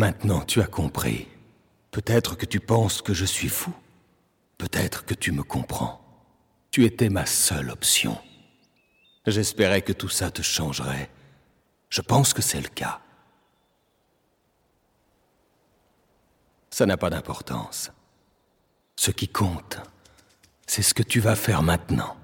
Maintenant tu as compris. Peut-être que tu penses que je suis fou. Peut-être que tu me comprends. Tu étais ma seule option. J'espérais que tout ça te changerait. Je pense que c'est le cas. Ça n'a pas d'importance. Ce qui compte, c'est ce que tu vas faire maintenant.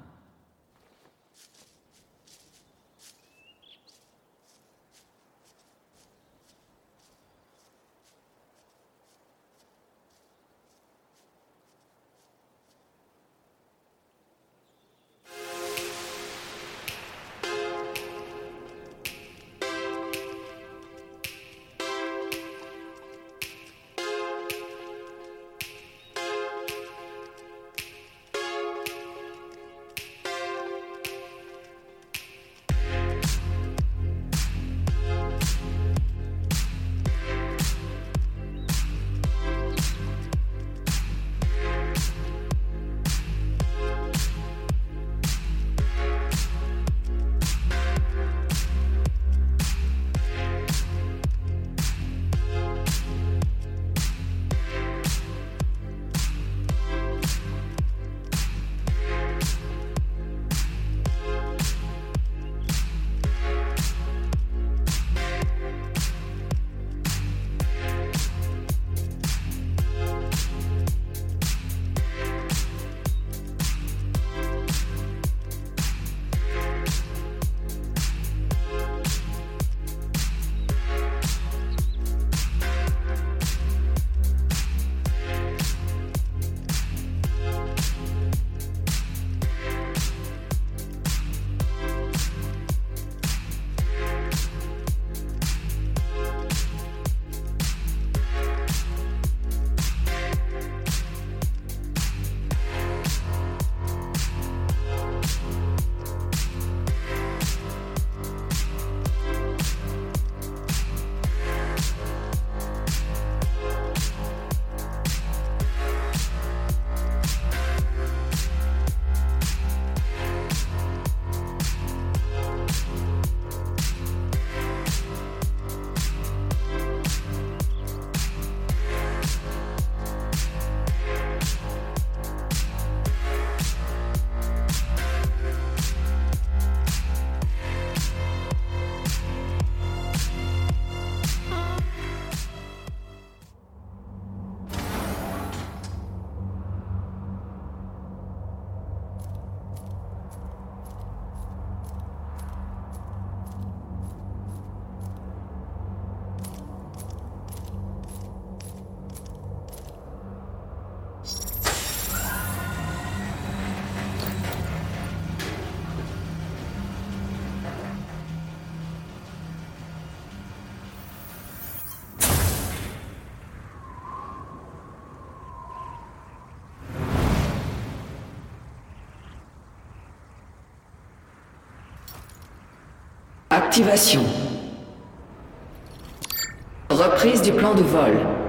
Activation. Reprise du plan de vol.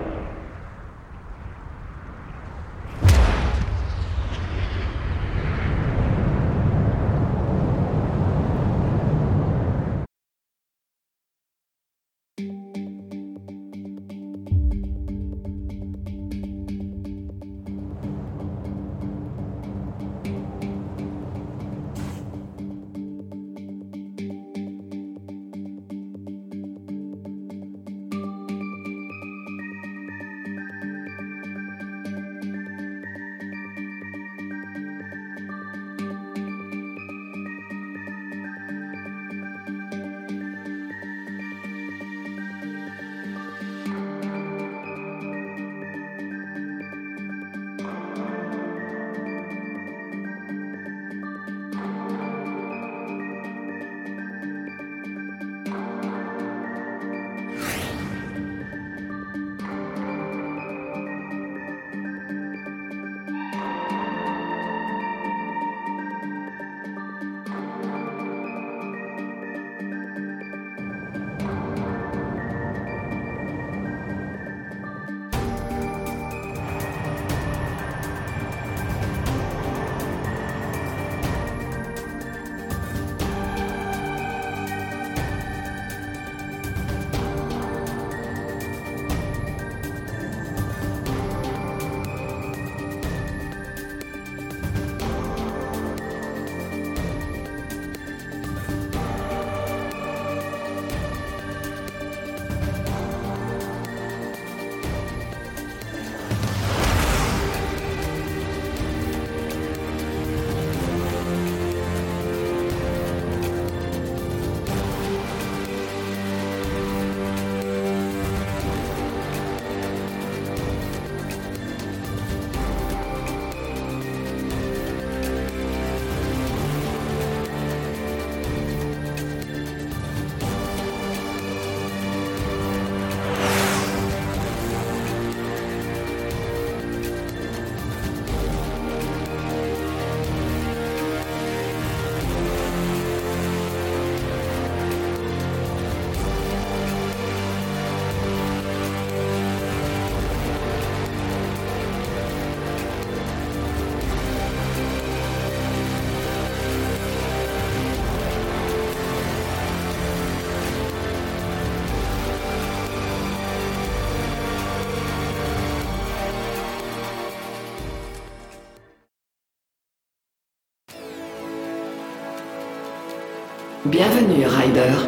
Bienvenue, Ryder.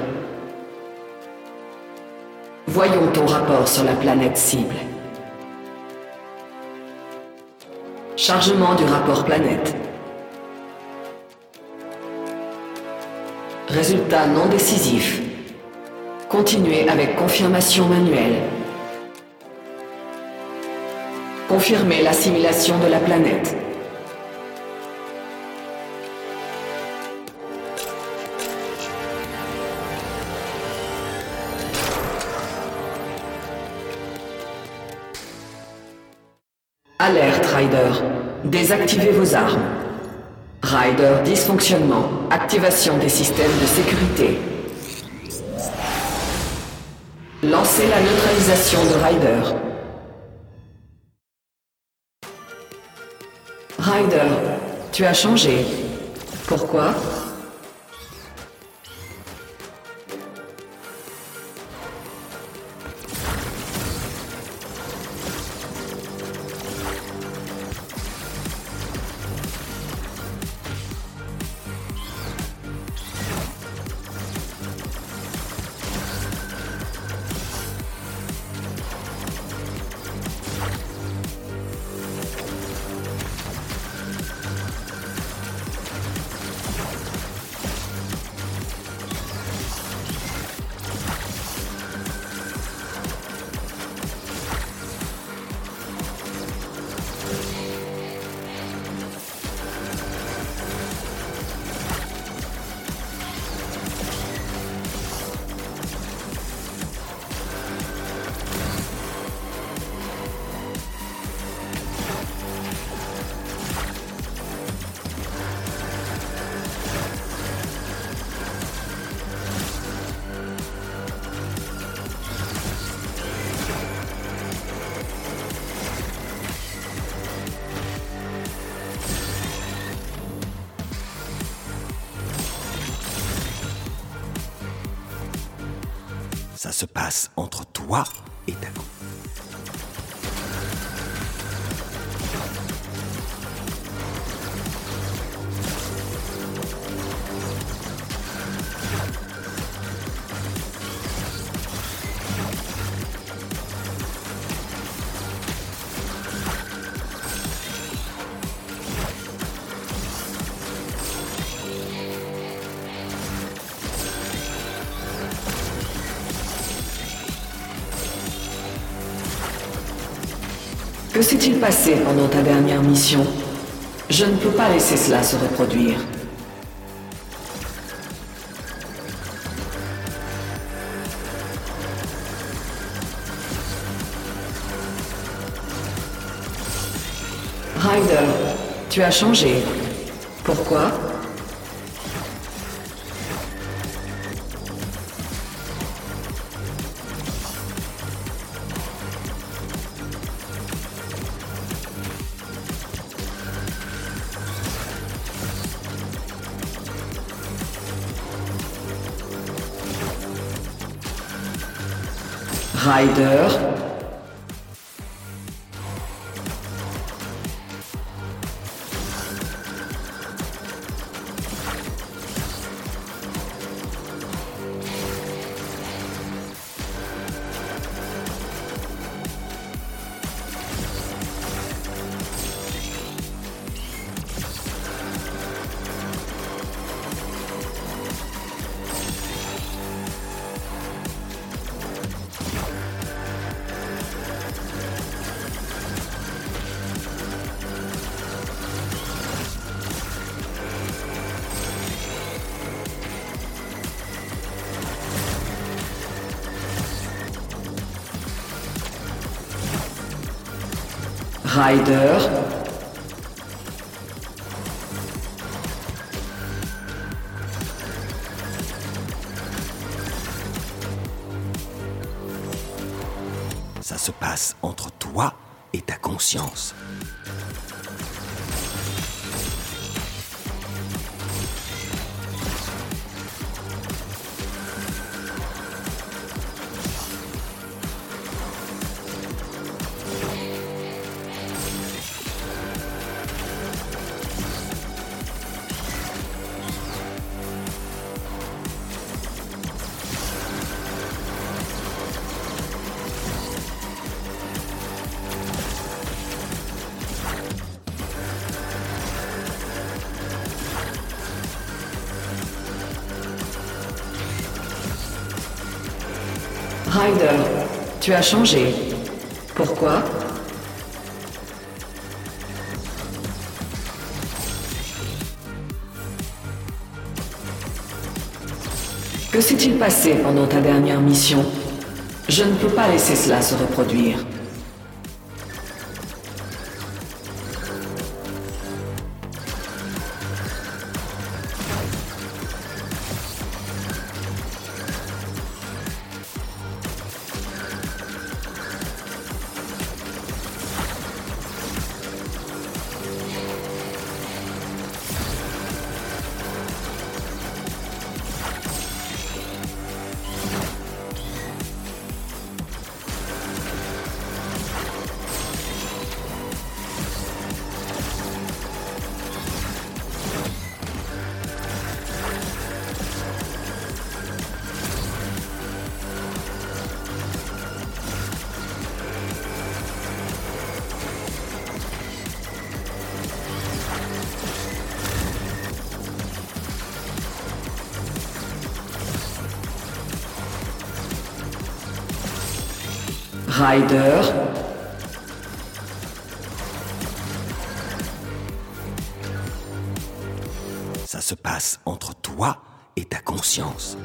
Voyons ton rapport sur la planète cible. Chargement du rapport planète. Résultat non décisif. Continuez avec confirmation manuelle. Confirmez l'assimilation de la planète. Rider. Désactivez vos armes. Rider, dysfonctionnement. Activation des systèmes de sécurité. Lancez la neutralisation de Rider. Rider, tu as changé. Pourquoi? Se passe entre toi Que s'est-il passé pendant ta dernière mission? Je ne peux pas laisser cela se reproduire. Ryder, tu as changé. Pourquoi? Ryder. Ryder. Ça se passe entre toi et ta conscience. Tu as changé. Pourquoi? Que s'est-il passé pendant ta dernière mission? Je ne peux pas laisser cela se reproduire. Ça se passe entre toi et ta conscience.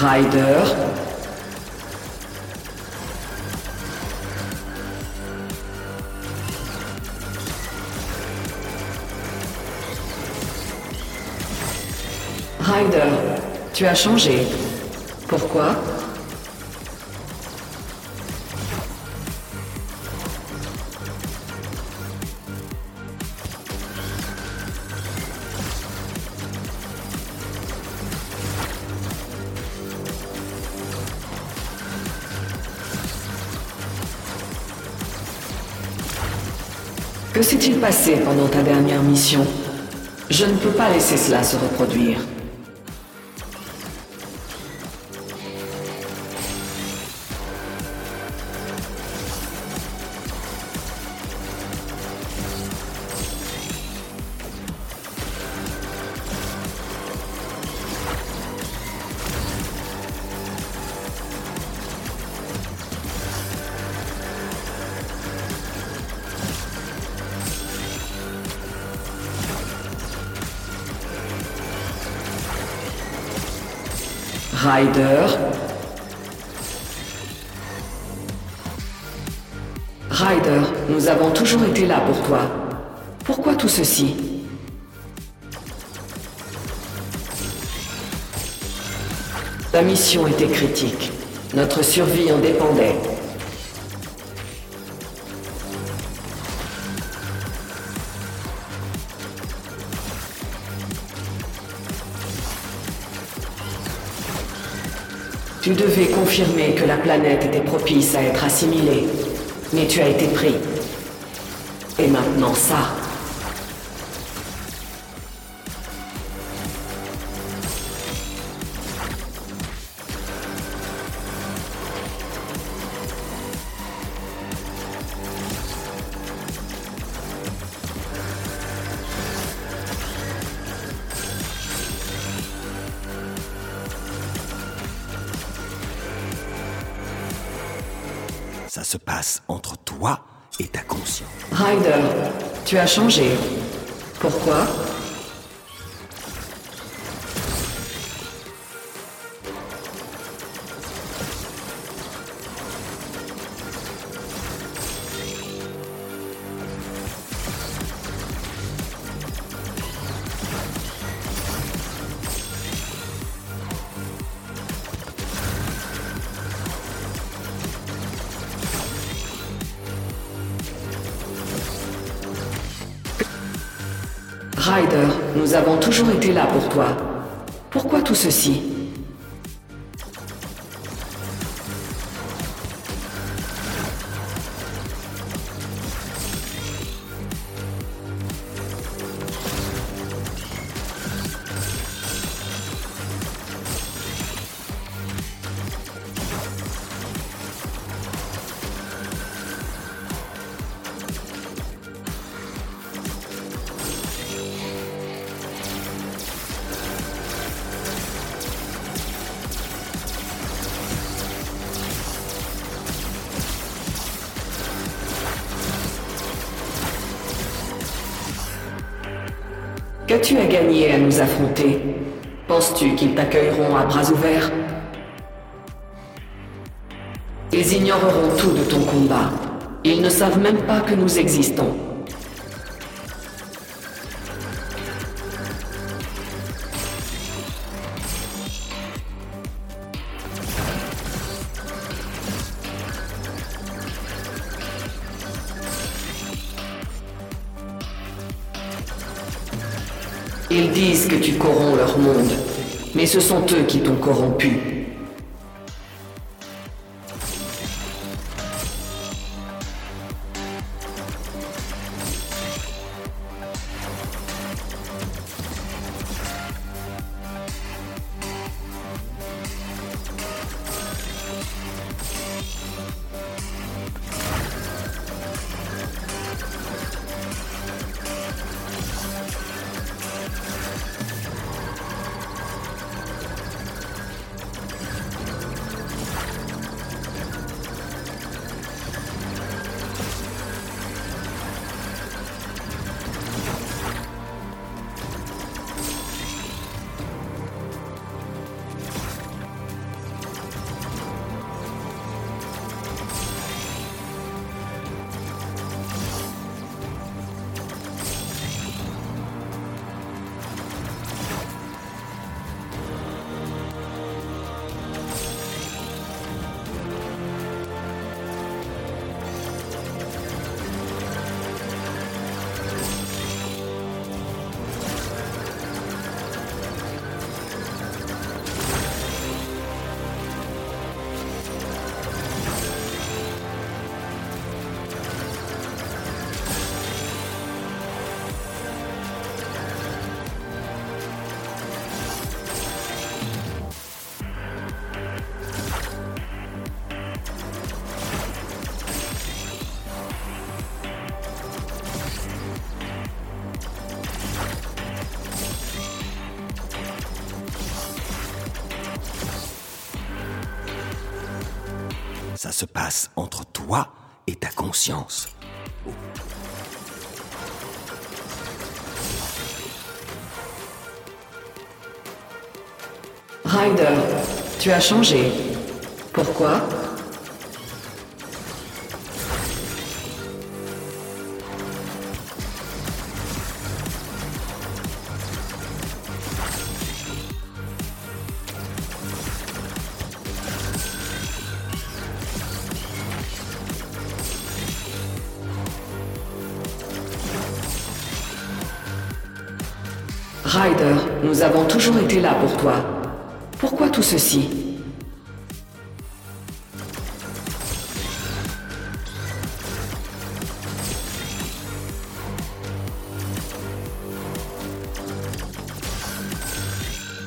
Ryder. Ryder, tu as changé. Pourquoi? S'est-il passé pendant ta dernière mission? Je ne peux pas laisser cela se reproduire. Ryder. Ryder, nous avons toujours été là pour toi. Pourquoi tout ceci? La mission était critique. Notre survie en dépendait. Tu devais confirmer que la planète était propice à être assimilée. Mais tu as été pris. Et maintenant ça. Entre toi et ta conscience. Ryder, tu as changé. Pourquoi? Pourquoi tout ceci? Qu'as-tu à gagner à nous affronter? Penses-tu qu'ils t'accueilleront à bras ouverts? Ils ignoreront tout de ton combat. Ils ne savent même pas que nous existons. Disent que tu corromps leur monde, mais ce sont eux qui t'ont corrompu. Se passe entre toi et ta conscience. Ryder, tu as changé. Pourquoi? Ryder, nous avons toujours été là pour toi. Pourquoi tout ceci?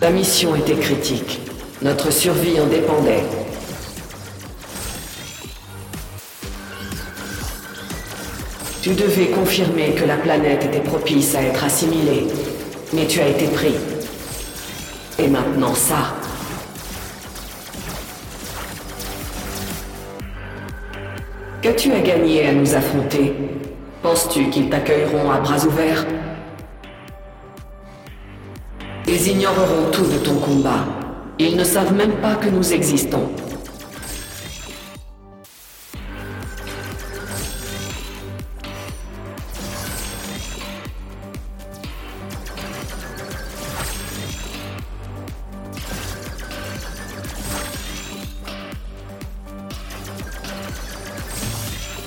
La mission était critique. Notre survie en dépendait. Tu devais confirmer que la planète était propice à être assimilée. Mais tu as été pris. Et maintenant ça. Qu'as-tu à gagner à nous affronter? Penses-tu qu'ils t'accueilleront à bras ouverts? Ils ignoreront tout de ton combat. Ils ne savent même pas que nous existons.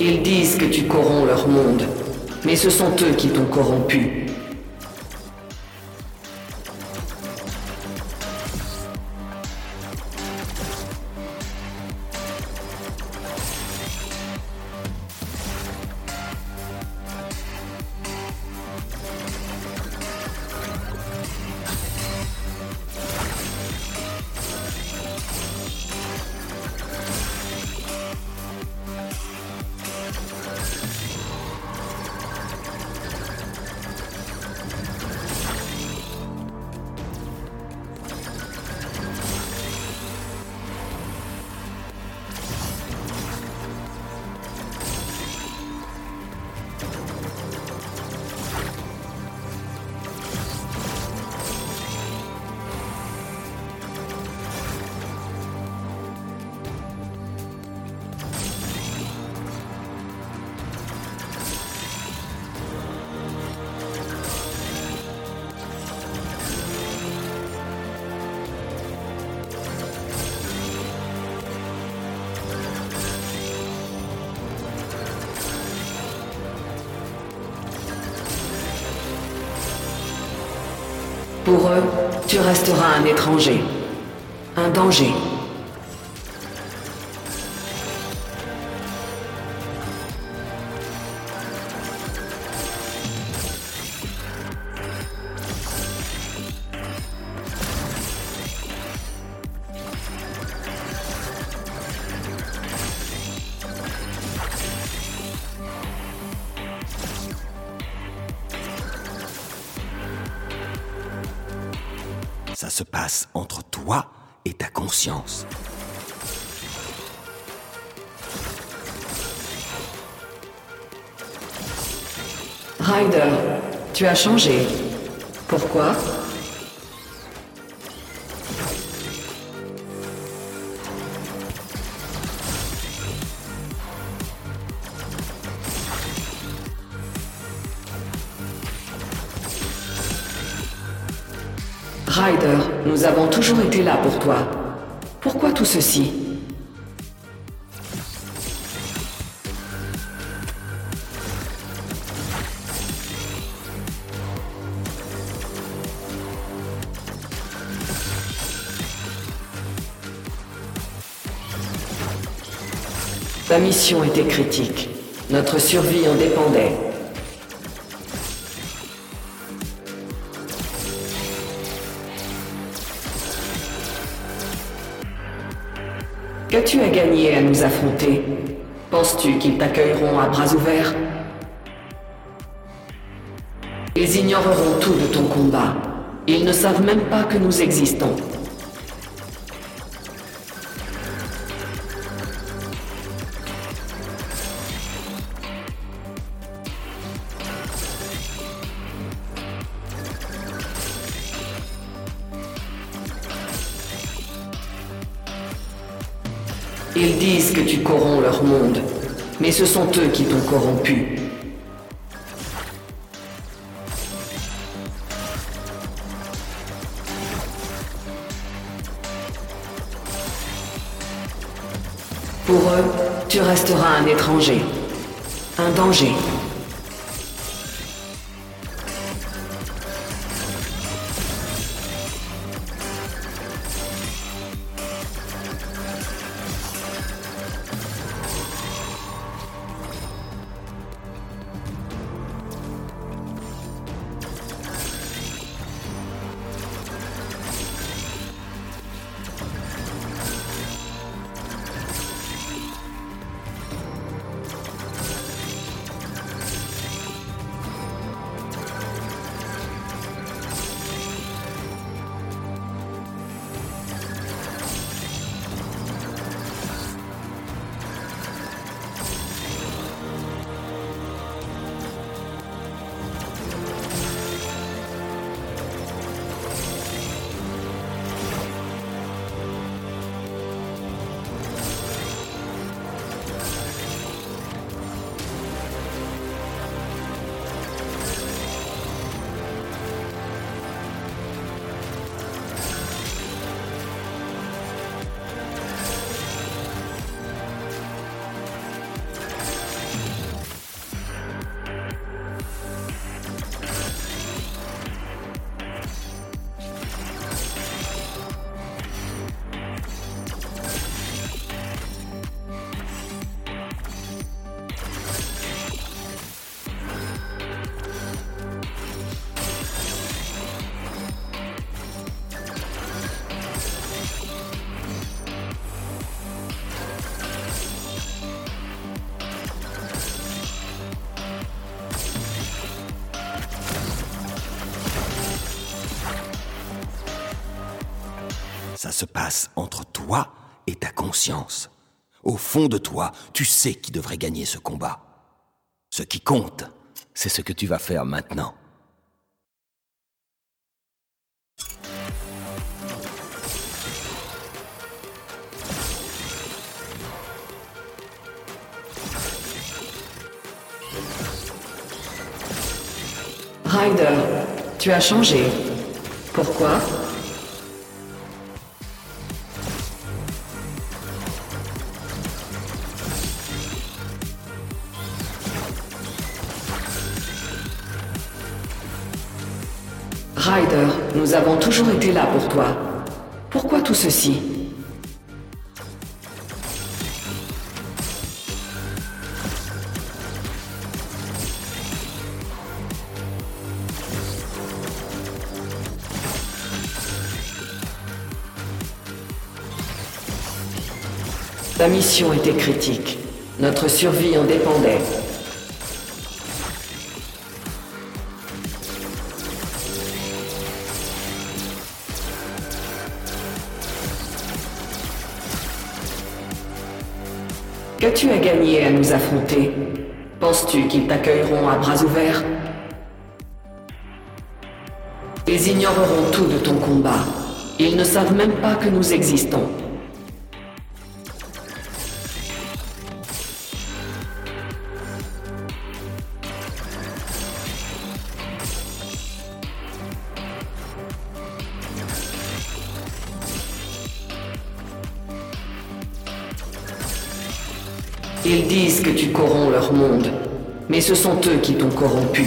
Ils disent que tu corromps leur monde, mais ce sont eux qui t'ont corrompu. Pour eux, tu resteras un étranger. Un danger. Se passe entre toi et ta conscience. Ryder, tu as changé. Pourquoi? Là pour toi. Pourquoi tout ceci? La mission était critique. Notre survie en dépendait. Qu'as-tu à gagner à nous affronter Penses-tu qu'ils t'accueilleront à bras ouverts Ils ignoreront tout de ton combat. Ils ne savent même pas que nous existons. Corromps leur monde, mais ce sont eux qui t'ont corrompu. Pour eux, tu resteras un étranger, un danger. Se passe entre toi et ta conscience. Au fond de toi, tu sais qui devrait gagner ce combat. Ce qui compte, c'est ce que tu vas faire maintenant. Ryder, tu as changé. Pourquoi? Nous avons toujours été là pour toi. Pourquoi tout ceci? Ta mission était critique. Notre survie en dépendait. Qu'as-tu à gagner à nous affronter? Penses-tu qu'ils t'accueilleront à bras ouverts? Ils ignoreront tout de ton combat. Ils ne savent même pas que nous existons. Que tu corromps leur monde, mais ce sont eux qui t'ont corrompu.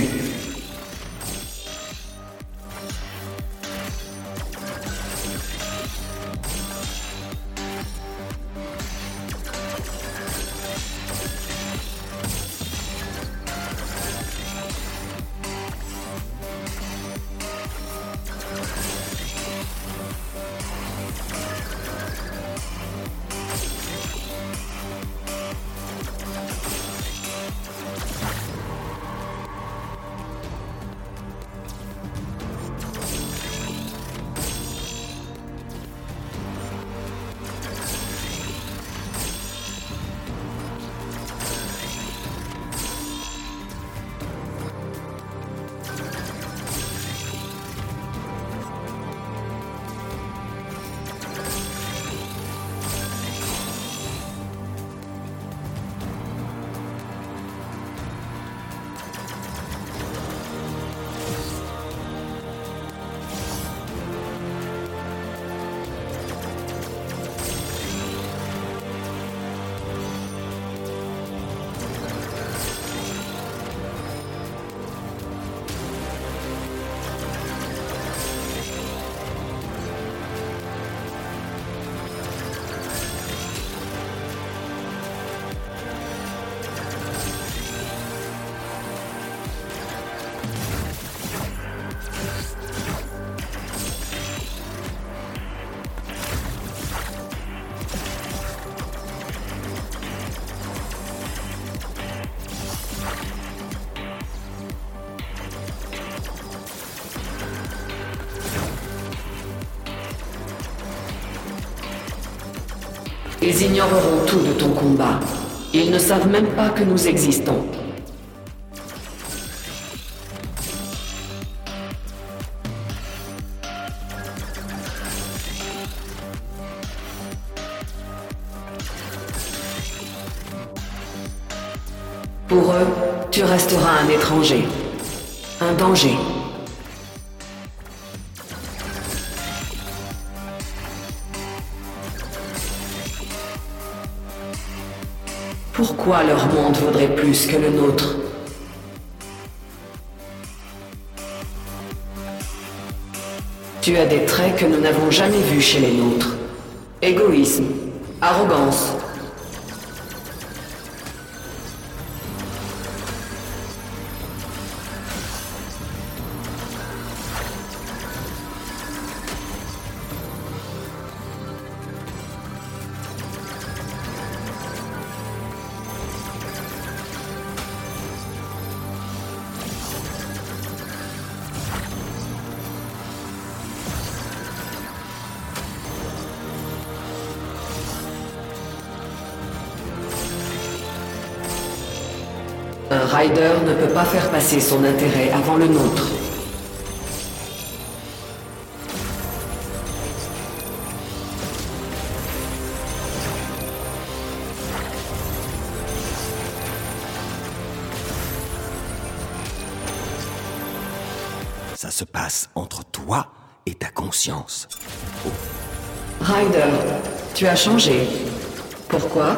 Ils ignoreront tout de ton combat. Ils ne savent même pas que nous existons. Pourquoi leur monde vaudrait plus que le nôtre? Tu as des traits que nous n'avons jamais vus chez les nôtres. Égoïsme, arrogance, pas faire passer son intérêt avant le nôtre. Ça se passe entre toi et ta conscience. Ryder, tu as changé. Pourquoi?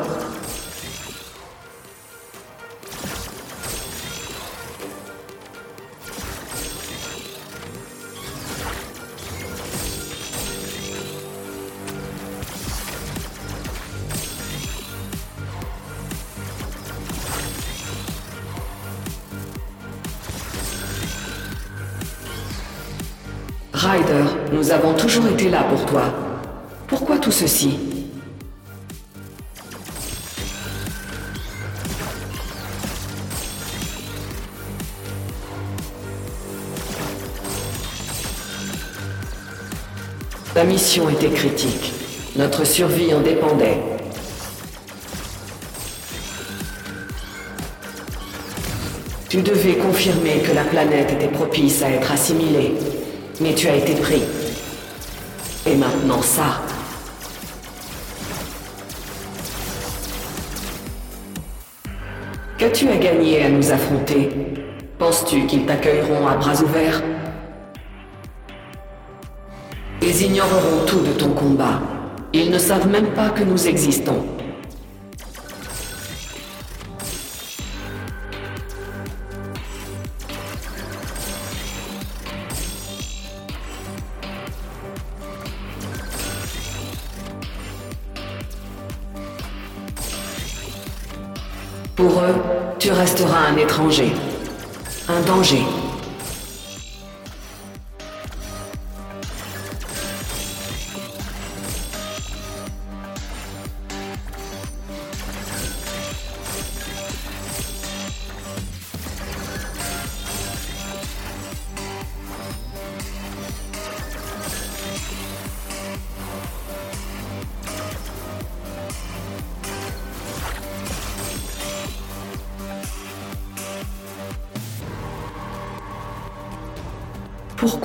Ryder, nous avons toujours été là pour toi. Pourquoi tout ceci? La mission était critique. Notre survie en dépendait. Tu devais confirmer que la planète était propice à être assimilée. Mais tu as été pris. Et maintenant ça. Qu'as-tu à gagner à nous affronter? Penses-tu qu'ils t'accueilleront à bras ouverts? Ils ignoreront tout de ton combat. Ils ne savent même pas que nous existons. Pour eux, tu resteras un étranger. Un danger.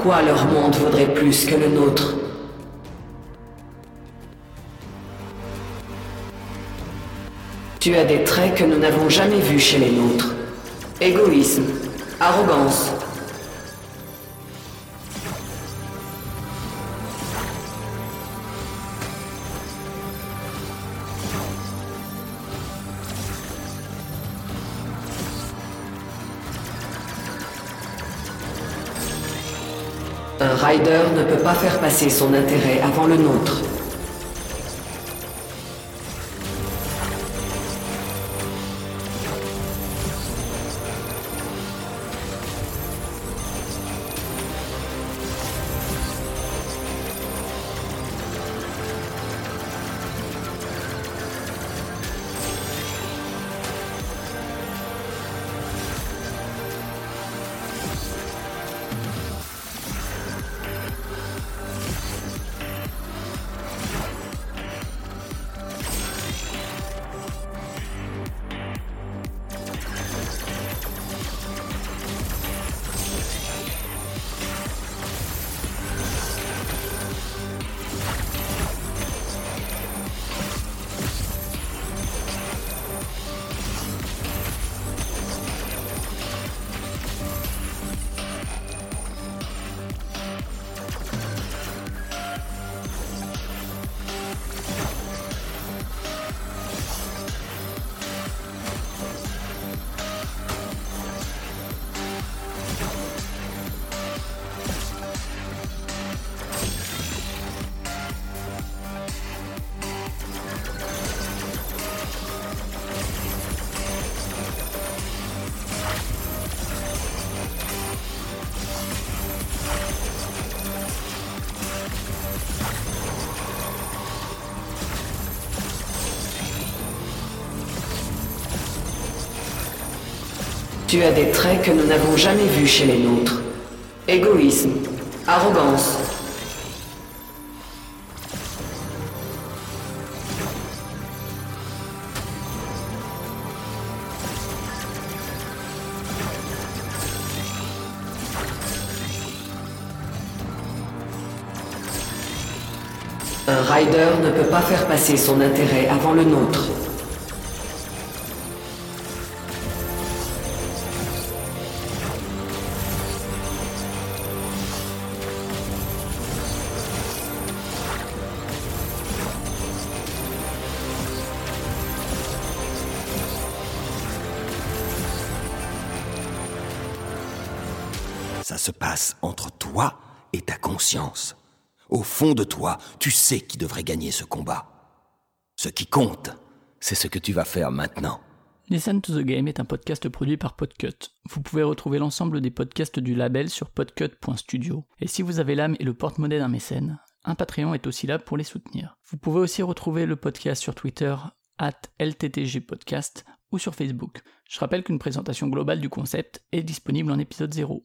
Pourquoi leur monde vaudrait plus que le nôtre Tu as des traits que nous n'avons jamais vus chez les nôtres. Égoïsme, arrogance. Ne peut pas faire passer son intérêt avant le nôtre. Tu as des traits que nous n'avons jamais vus chez les nôtres. Égoïsme, arrogance. Un rider ne peut pas faire passer son intérêt avant le nôtre. Se passe entre toi et ta conscience. Au fond de toi, tu sais qui devrait gagner ce combat. Ce qui compte, c'est ce que tu vas faire maintenant. Listen to the Game est un podcast produit par Podcut. Vous pouvez retrouver l'ensemble des podcasts du label sur podcut.studio. Et si vous avez l'âme et le porte-monnaie d'un mécène, un Patreon est aussi là pour les soutenir. Vous pouvez aussi retrouver le podcast sur Twitter, at LTTG Podcast, ou sur Facebook. Je rappelle qu'une présentation globale du concept est disponible en épisode 0.